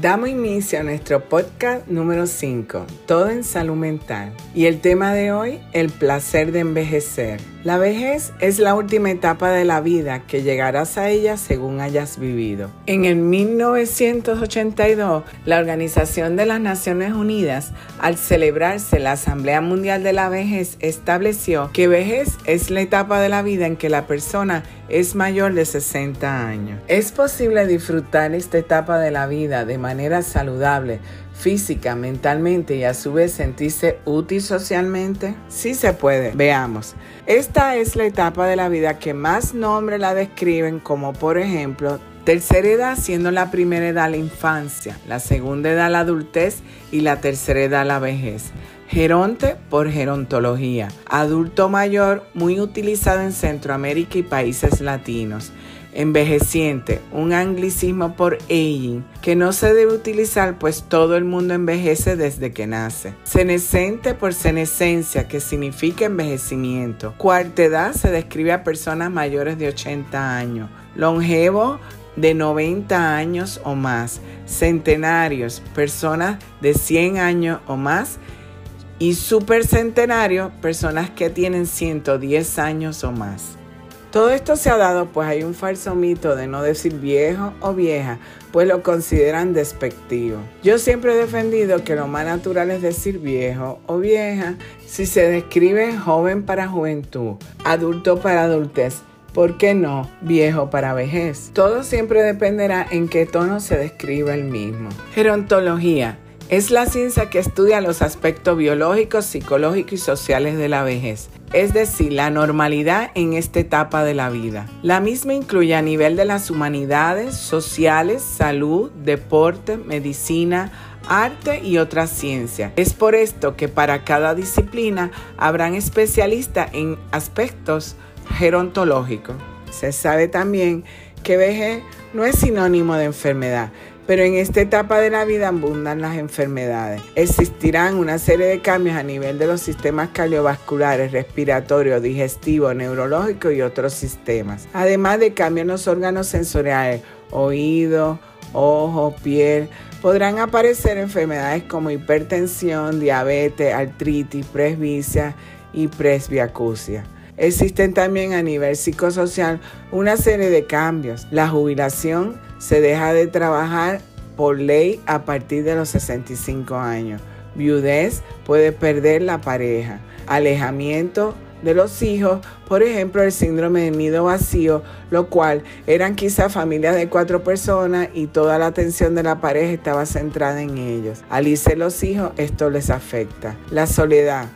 Damos inicio a nuestro podcast número 5, Todo en Salud Mental. Y el tema de hoy, el placer de envejecer. La vejez es la última etapa de la vida que llegarás a ella según hayas vivido. En el 1982, la Organización de las Naciones Unidas, al celebrarse la Asamblea Mundial de la Vejez, estableció que vejez es la etapa de la vida en que la persona es mayor de 60 años. Es posible disfrutar esta etapa de la vida de manera saludable, física, mentalmente y a su vez sentirse útil socialmente? Sí se puede. Veamos. Esta es la etapa de la vida que más nombres la describen como por ejemplo Tercera edad siendo la primera edad la infancia, la segunda edad la adultez y la tercera edad la vejez. Geronte por gerontología, adulto mayor muy utilizado en Centroamérica y países latinos. Envejeciente, un anglicismo por aging, que no se debe utilizar pues todo el mundo envejece desde que nace. Senescente por senescencia, que significa envejecimiento. Cuarta edad se describe a personas mayores de 80 años. Longevo de 90 años o más. Centenarios, personas de 100 años o más. Y supercentenario, personas que tienen 110 años o más. Todo esto se ha dado pues hay un falso mito de no decir viejo o vieja, pues lo consideran despectivo. Yo siempre he defendido que lo más natural es decir viejo o vieja si se describe joven para juventud, adulto para adultez. ¿Por qué no viejo para vejez? Todo siempre dependerá en qué tono se describe el mismo. Gerontología es la ciencia que estudia los aspectos biológicos, psicológicos y sociales de la vejez, es decir, la normalidad en esta etapa de la vida. La misma incluye a nivel de las humanidades, sociales, salud, deporte, medicina, arte y otras ciencias. Es por esto que para cada disciplina habrán especialistas en aspectos gerontológicos. Se sabe también que vejez no es sinónimo de enfermedad, pero en esta etapa de la vida abundan las enfermedades. Existirán una serie de cambios a nivel de los sistemas cardiovasculares, respiratorios, digestivos, neurológicos y otros sistemas. Además de cambios en los órganos sensoriales, oído, ojo, piel, podrán aparecer enfermedades como hipertensión, diabetes, artritis, presbicia y presbiacusia. Existen también a nivel psicosocial una serie de cambios. La jubilación se deja de trabajar por ley a partir de los 65 años. Viudez puede perder la pareja. Alejamiento de los hijos, por ejemplo, el síndrome de nido vacío, lo cual eran quizá familias de cuatro personas y toda la atención de la pareja estaba centrada en ellos. Al irse los hijos, esto les afecta. La soledad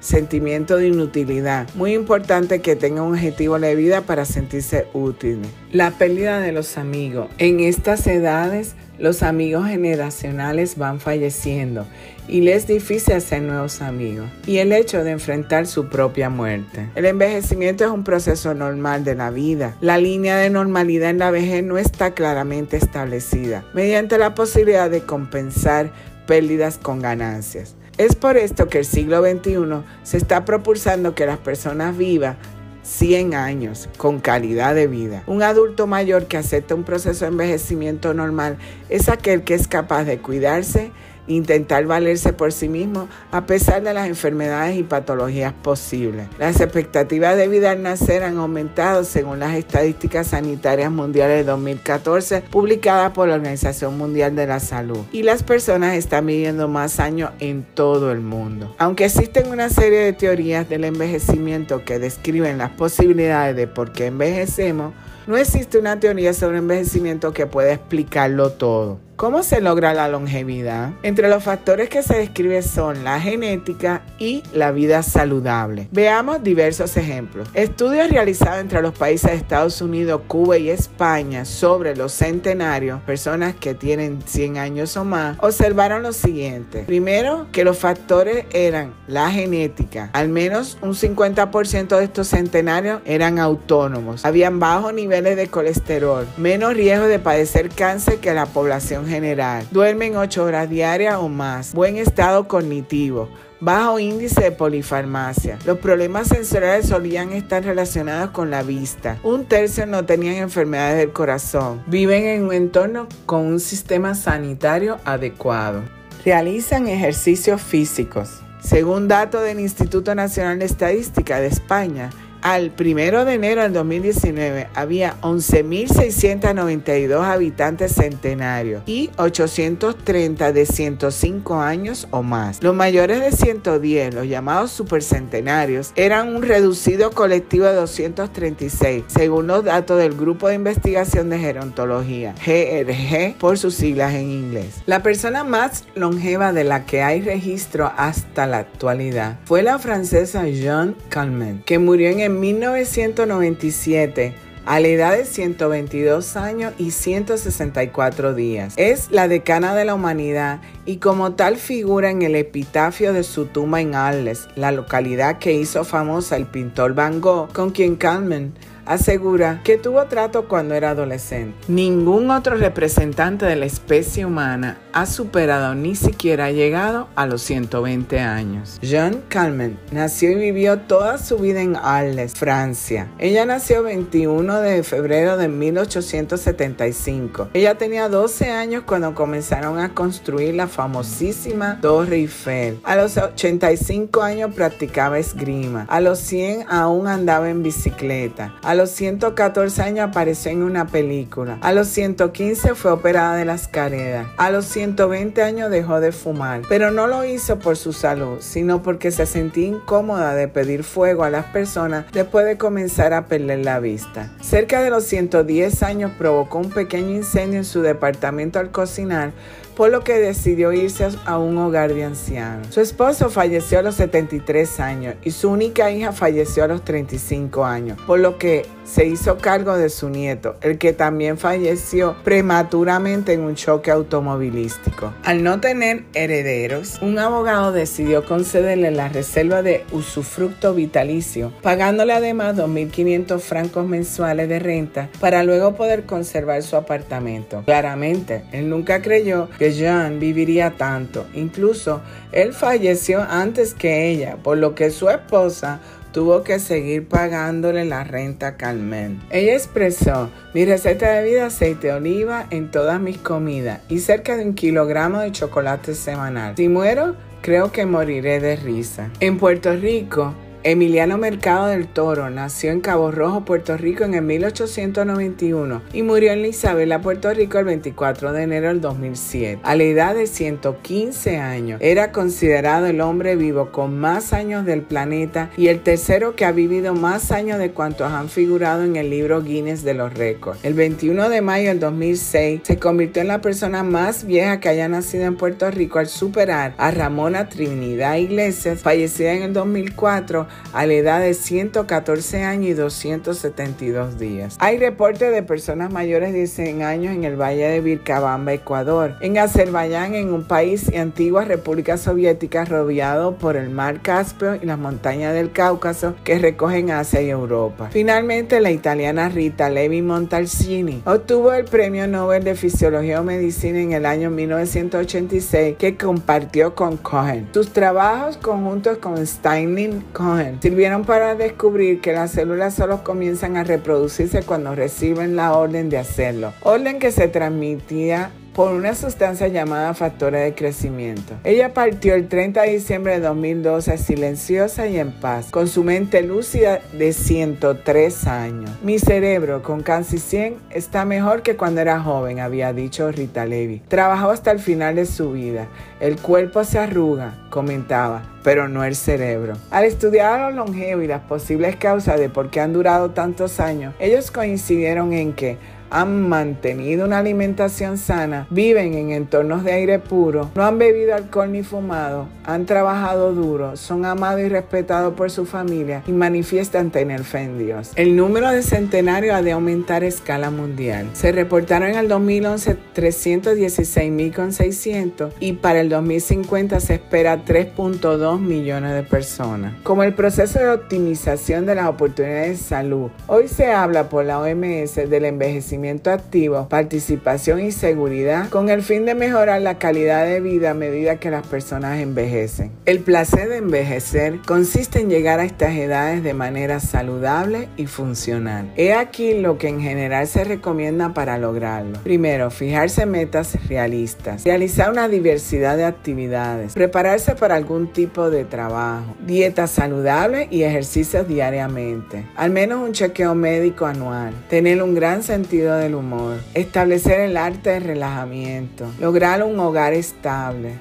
sentimiento de inutilidad. Muy importante que tenga un objetivo de vida para sentirse útil. La pérdida de los amigos. En estas edades los amigos generacionales van falleciendo y les es difícil hacer nuevos amigos. Y el hecho de enfrentar su propia muerte. El envejecimiento es un proceso normal de la vida. La línea de normalidad en la vejez no está claramente establecida, mediante la posibilidad de compensar pérdidas con ganancias. Es por esto que el siglo XXI se está propulsando que las personas vivan 100 años con calidad de vida. Un adulto mayor que acepta un proceso de envejecimiento normal es aquel que es capaz de cuidarse intentar valerse por sí mismo a pesar de las enfermedades y patologías posibles. Las expectativas de vida al nacer han aumentado según las estadísticas sanitarias mundiales de 2014 publicadas por la Organización Mundial de la Salud y las personas están viviendo más años en todo el mundo. Aunque existen una serie de teorías del envejecimiento que describen las posibilidades de por qué envejecemos, no existe una teoría sobre envejecimiento que pueda explicarlo todo. ¿Cómo se logra la longevidad? Entre los factores que se describen son la genética y la vida saludable. Veamos diversos ejemplos. Estudios realizados entre los países de Estados Unidos, Cuba y España sobre los centenarios, personas que tienen 100 años o más, observaron lo siguiente. Primero, que los factores eran la genética. Al menos un 50% de estos centenarios eran autónomos. Habían bajos niveles de colesterol, menos riesgo de padecer cáncer que la población general. Duermen 8 horas diarias o más. Buen estado cognitivo bajo índice de polifarmacia. Los problemas sensoriales solían estar relacionados con la vista. Un tercio no tenían enfermedades del corazón. Viven en un entorno con un sistema sanitario adecuado. Realizan ejercicios físicos. Según datos del Instituto Nacional de Estadística de España, al 1 de enero del 2019 había 11.692 habitantes centenarios y 830 de 105 años o más. Los mayores de 110, los llamados supercentenarios, eran un reducido colectivo de 236, según los datos del Grupo de Investigación de Gerontología, GRG por sus siglas en inglés. La persona más longeva de la que hay registro hasta la actualidad fue la francesa Jeanne Calment, que murió en el 1997 a la edad de 122 años y 164 días. Es la decana de la humanidad y como tal figura en el epitafio de su tumba en Arles, la localidad que hizo famosa el pintor Van Gogh, con quien Carmen asegura que tuvo trato cuando era adolescente. Ningún otro representante de la especie humana ha superado ni siquiera llegado a los 120 años. Jean Calment nació y vivió toda su vida en Arles, Francia. Ella nació 21 de febrero de 1875. Ella tenía 12 años cuando comenzaron a construir la famosísima Torre Eiffel. A los 85 años practicaba esgrima. A los 100 aún andaba en bicicleta. A los 114 años apareció en una película. A los 115 fue operada de las caredas. A los 120 años dejó de fumar. Pero no lo hizo por su salud, sino porque se sentía incómoda de pedir fuego a las personas después de comenzar a perder la vista. Cerca de los 110 años provocó un pequeño incendio en su departamento al cocinar por lo que decidió irse a un hogar de ancianos. Su esposo falleció a los 73 años y su única hija falleció a los 35 años, por lo que se hizo cargo de su nieto, el que también falleció prematuramente en un choque automovilístico. Al no tener herederos, un abogado decidió concederle la reserva de usufructo vitalicio, pagándole además 2.500 francos mensuales de renta para luego poder conservar su apartamento. Claramente, él nunca creyó que Jean viviría tanto. Incluso él falleció antes que ella, por lo que su esposa tuvo que seguir pagándole la renta a Carmen. Ella expresó, mi receta de vida aceite de oliva en todas mis comidas y cerca de un kilogramo de chocolate semanal. Si muero, creo que moriré de risa. En Puerto Rico, Emiliano Mercado del Toro nació en Cabo Rojo, Puerto Rico en el 1891 y murió en Isabela, Puerto Rico el 24 de enero del 2007. A la edad de 115 años, era considerado el hombre vivo con más años del planeta y el tercero que ha vivido más años de cuantos han figurado en el libro Guinness de los récords. El 21 de mayo del 2006 se convirtió en la persona más vieja que haya nacido en Puerto Rico al superar a Ramona Trinidad Iglesias, fallecida en el 2004 a la edad de 114 años y 272 días. Hay reportes de personas mayores de 100 años en el valle de Vilcabamba, Ecuador, en Azerbaiyán, en un país y antigua República Soviética rodeado por el mar Caspio y las montañas del Cáucaso que recogen Asia y Europa. Finalmente, la italiana Rita Levi Montalcini obtuvo el Premio Nobel de Fisiología o Medicina en el año 1986 que compartió con Cohen. Sus trabajos conjuntos con Steinling Cohen sirvieron para descubrir que las células solo comienzan a reproducirse cuando reciben la orden de hacerlo, orden que se transmitía por una sustancia llamada factora de crecimiento. Ella partió el 30 de diciembre de 2012 silenciosa y en paz, con su mente lúcida de 103 años. Mi cerebro, con casi 100, está mejor que cuando era joven, había dicho Rita Levi. Trabajó hasta el final de su vida. El cuerpo se arruga, comentaba, pero no el cerebro. Al estudiar a los longevos y las posibles causas de por qué han durado tantos años, ellos coincidieron en que han mantenido una alimentación sana, viven en entornos de aire puro, no han bebido alcohol ni fumado, han trabajado duro, son amados y respetados por su familia y manifiestan tener fe en Dios. El número de centenarios ha de aumentar a escala mundial. Se reportaron en el 2011 316.600 y para el 2050 se espera 3.2 millones de personas. Como el proceso de optimización de las oportunidades de salud, hoy se habla por la OMS del envejecimiento activo, participación y seguridad con el fin de mejorar la calidad de vida a medida que las personas envejecen. El placer de envejecer consiste en llegar a estas edades de manera saludable y funcional. He aquí lo que en general se recomienda para lograrlo. Primero, fijarse metas realistas, realizar una diversidad de actividades, prepararse para algún tipo de trabajo, dieta saludable y ejercicios diariamente, al menos un chequeo médico anual, tener un gran sentido del humor, establecer el arte de relajamiento, lograr un hogar estable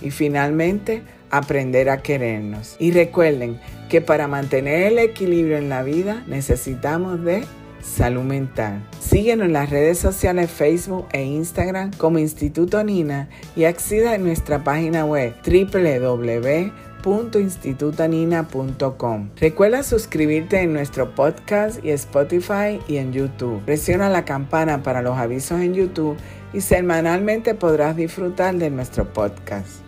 y finalmente aprender a querernos. Y recuerden que para mantener el equilibrio en la vida necesitamos de salud mental. Síguenos en las redes sociales Facebook e Instagram como Instituto Nina y acceda a nuestra página web www.institutanina.com. Recuerda suscribirte en nuestro podcast y Spotify y en YouTube. Presiona la campana para los avisos en YouTube y semanalmente podrás disfrutar de nuestro podcast.